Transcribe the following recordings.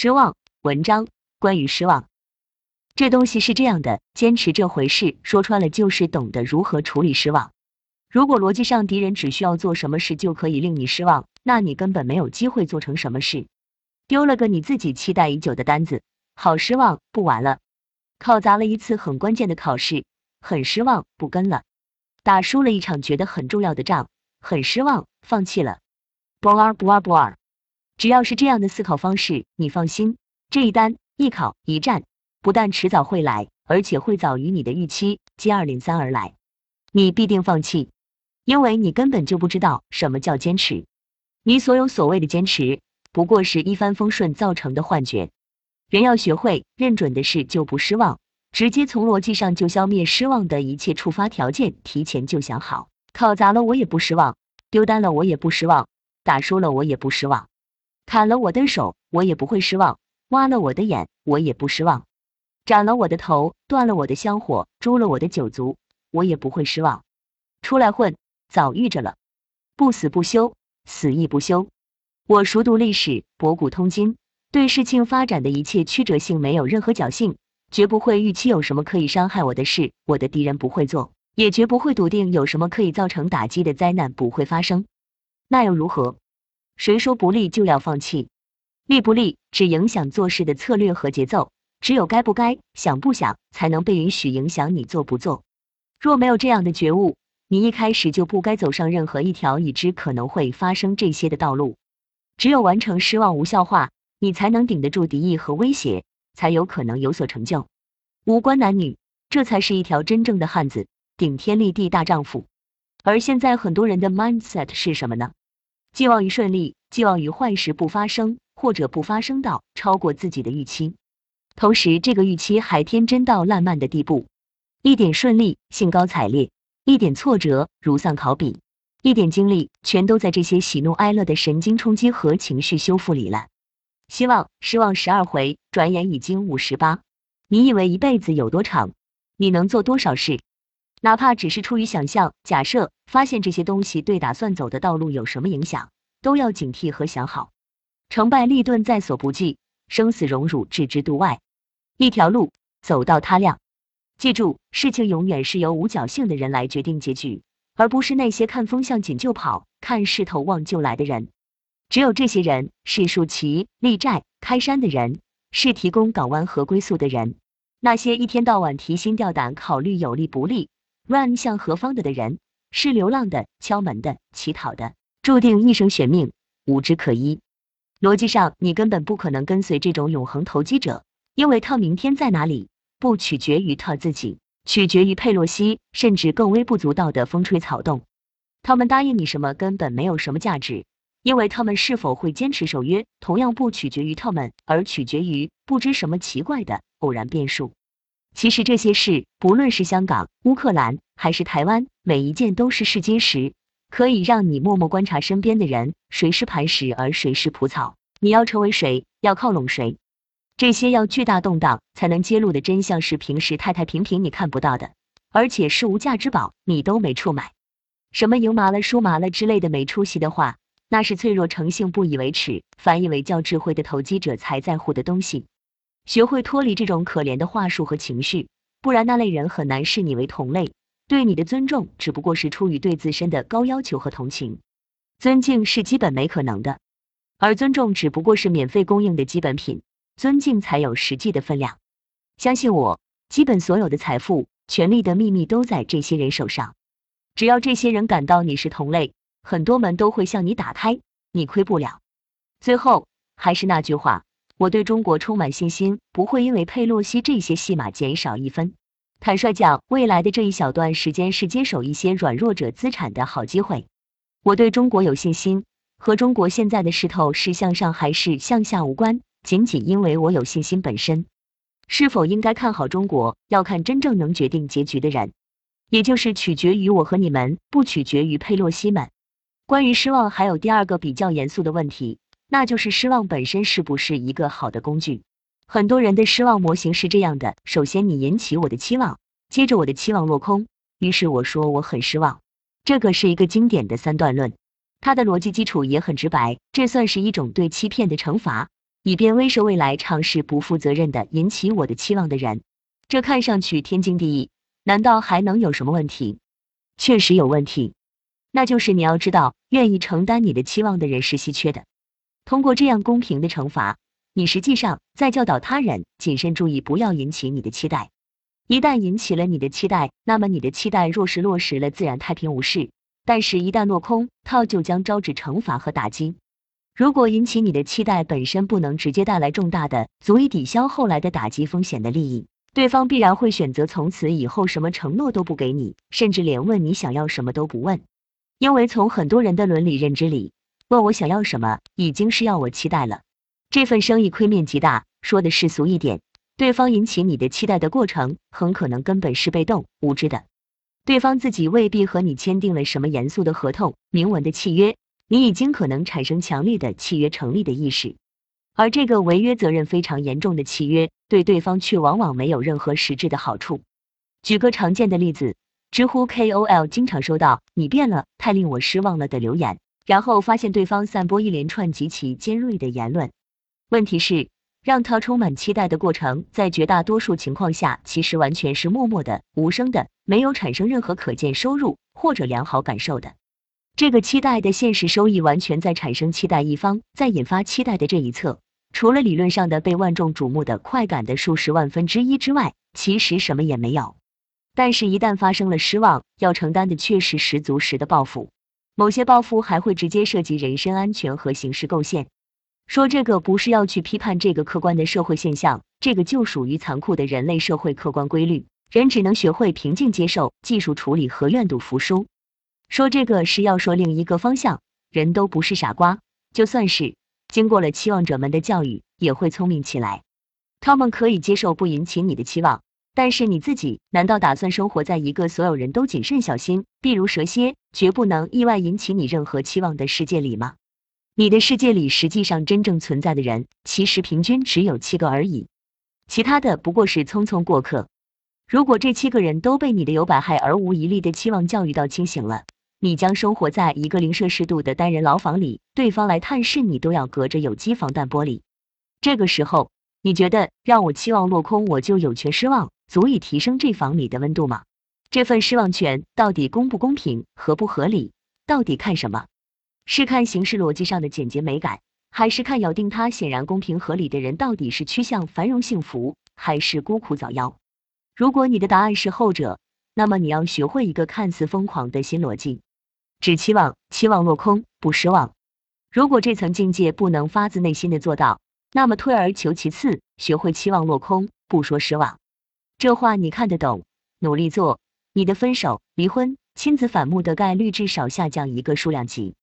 失望文章关于失望，这东西是这样的，坚持这回事，说穿了就是懂得如何处理失望。如果逻辑上敌人只需要做什么事就可以令你失望，那你根本没有机会做成什么事，丢了个你自己期待已久的单子，好失望，不玩了。考砸了一次很关键的考试，很失望，不跟了。打输了一场觉得很重要的仗，很失望，放弃了。不玩不玩不玩，只要是这样的思考方式，你放心，这一单一考一战，不但迟早会来，而且会早于你的预期接二连三而来，你必定放弃。因为你根本就不知道什么叫坚持，你所有所谓的坚持，不过是一帆风顺造成的幻觉。人要学会认准的事就不失望，直接从逻辑上就消灭失望的一切触发条件，提前就想好，考砸了我也不失望，丢单了我也不失望，打输了我也不失望，砍了我的手我也不会失望，挖了我的眼我也不失望，斩了我的头，断了我的香火，诛了我的九族，我也不会失望。出来混。早遇着了，不死不休，死亦不休。我熟读历史，博古通今，对事情发展的一切曲折性没有任何侥幸，绝不会预期有什么可以伤害我的事，我的敌人不会做，也绝不会笃定有什么可以造成打击的灾难不会发生。那又如何？谁说不利就要放弃？利不利只影响做事的策略和节奏，只有该不该、想不想，才能被允许影响你做不做。若没有这样的觉悟，你一开始就不该走上任何一条已知可能会发生这些的道路。只有完成失望无效化，你才能顶得住敌意和威胁，才有可能有所成就。无关男女，这才是一条真正的汉子，顶天立地大丈夫。而现在很多人的 mindset 是什么呢？寄望于顺利，寄望于坏事不发生，或者不发生到超过自己的预期，同时这个预期还天真到烂漫的地步，一点顺利，兴高采烈。一点挫折如丧考妣，一点精力全都在这些喜怒哀乐的神经冲击和情绪修复里了。希望失望十二回，转眼已经五十八。你以为一辈子有多长？你能做多少事？哪怕只是出于想象、假设，发现这些东西对打算走的道路有什么影响，都要警惕和想好。成败利钝在所不计，生死荣辱置之度外。一条路走到他亮。记住，事情永远是由无侥幸的人来决定结局，而不是那些看风向紧就跑、看势头旺就来的人。只有这些人是竖旗立寨、开山的人，是提供港湾和归宿的人。那些一天到晚提心吊胆、考虑有利不利、run 向何方的的人，是流浪的、敲门的、乞讨的，注定一生悬命，无枝可依。逻辑上，你根本不可能跟随这种永恒投机者，因为他明天在哪里？不取决于他自己，取决于佩洛西，甚至更微不足道的风吹草动。他们答应你什么根本没有什么价值，因为他们是否会坚持守约，同样不取决于他们，而取决于不知什么奇怪的偶然变数。其实这些事，不论是香港、乌克兰还是台湾，每一件都是试金石，可以让你默默观察身边的人，谁是磐石，而谁是蒲草。你要成为谁，要靠拢谁。这些要巨大动荡才能揭露的真相是平时太太平平你看不到的，而且是无价之宝，你都没处买。什么赢麻了、输麻了之类的没出息的话，那是脆弱成性不以为耻，反以为较智慧的投机者才在乎的东西。学会脱离这种可怜的话术和情绪，不然那类人很难视你为同类，对你的尊重只不过是出于对自身的高要求和同情。尊敬是基本没可能的，而尊重只不过是免费供应的基本品。尊敬才有实际的分量。相信我，基本所有的财富、权力的秘密都在这些人手上。只要这些人感到你是同类，很多门都会向你打开，你亏不了。最后还是那句话，我对中国充满信心，不会因为佩洛西这些戏码减少一分。坦率讲，未来的这一小段时间是接手一些软弱者资产的好机会。我对中国有信心，和中国现在的势头是向上还是向下无关。仅仅因为我有信心本身，是否应该看好中国，要看真正能决定结局的人，也就是取决于我和你们，不取决于佩洛西们。关于失望，还有第二个比较严肃的问题，那就是失望本身是不是一个好的工具？很多人的失望模型是这样的：首先你引起我的期望，接着我的期望落空，于是我说我很失望。这个是一个经典的三段论，它的逻辑基础也很直白，这算是一种对欺骗的惩罚。以便威慑未来尝试不负责任的引起我的期望的人。这看上去天经地义，难道还能有什么问题？确实有问题，那就是你要知道，愿意承担你的期望的人是稀缺的。通过这样公平的惩罚，你实际上在教导他人谨慎注意，不要引起你的期待。一旦引起了你的期待，那么你的期待若是落实了，自然太平无事；但是，一旦落空，它就将招致惩罚和打击。如果引起你的期待本身不能直接带来重大的、足以抵消后来的打击风险的利益，对方必然会选择从此以后什么承诺都不给你，甚至连问你想要什么都不问。因为从很多人的伦理认知里，问我想要什么已经是要我期待了，这份生意亏面极大。说的世俗一点。对方引起你的期待的过程，很可能根本是被动无知的。对方自己未必和你签订了什么严肃的合同、明文的契约，你已经可能产生强烈的契约成立的意识，而这个违约责任非常严重的契约，对对方却往往没有任何实质的好处。举个常见的例子，知乎 KOL 经常收到“你变了，太令我失望了”的留言，然后发现对方散播一连串极其尖锐的言论。问题是。让他充满期待的过程，在绝大多数情况下，其实完全是默默的、无声的，没有产生任何可见收入或者良好感受的。这个期待的现实收益，完全在产生期待一方，在引发期待的这一侧，除了理论上的被万众瞩目的快感的数十万分之一之外，其实什么也没有。但是，一旦发生了失望，要承担的却是十足十的报复，某些报复还会直接涉及人身安全和刑事构陷。说这个不是要去批判这个客观的社会现象，这个就属于残酷的人类社会客观规律。人只能学会平静接受、技术处理和愿赌服输。说这个是要说另一个方向，人都不是傻瓜，就算是经过了期望者们的教育，也会聪明起来。他们可以接受不引起你的期望，但是你自己难道打算生活在一个所有人都谨慎小心，譬如蛇蝎，绝不能意外引起你任何期望的世界里吗？你的世界里实际上真正存在的人，其实平均只有七个而已，其他的不过是匆匆过客。如果这七个人都被你的有百害而无一利的期望教育到清醒了，你将生活在一个零摄氏度的单人牢房里，对方来探视你都要隔着有机防弹玻璃。这个时候，你觉得让我期望落空，我就有权失望，足以提升这房里的温度吗？这份失望权到底公不公平、合不合理？到底看什么？是看形式逻辑上的简洁美感，还是看咬定它显然公平合理的人到底是趋向繁荣幸福，还是孤苦早夭？如果你的答案是后者，那么你要学会一个看似疯狂的新逻辑：只期望，期望落空，不失望。如果这层境界不能发自内心的做到，那么退而求其次，学会期望落空，不说失望。这话你看得懂，努力做，你的分手、离婚、亲子反目的概率至少下降一个数量级。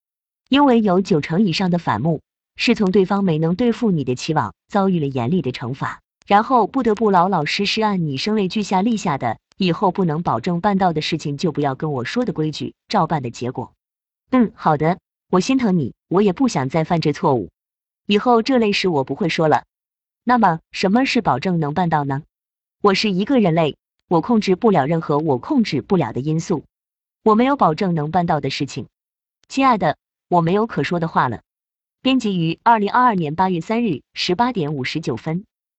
因为有九成以上的反目是从对方没能对付你的期望，遭遇了严厉的惩罚，然后不得不老老实实按你声泪俱下立下的以后不能保证办到的事情就不要跟我说的规矩照办的结果。嗯，好的，我心疼你，我也不想再犯这错误，以后这类事我不会说了。那么什么是保证能办到呢？我是一个人类，我控制不了任何我控制不了的因素，我没有保证能办到的事情，亲爱的。我没有可说的话了。编辑于二零二二年八月三日十八点五十九分。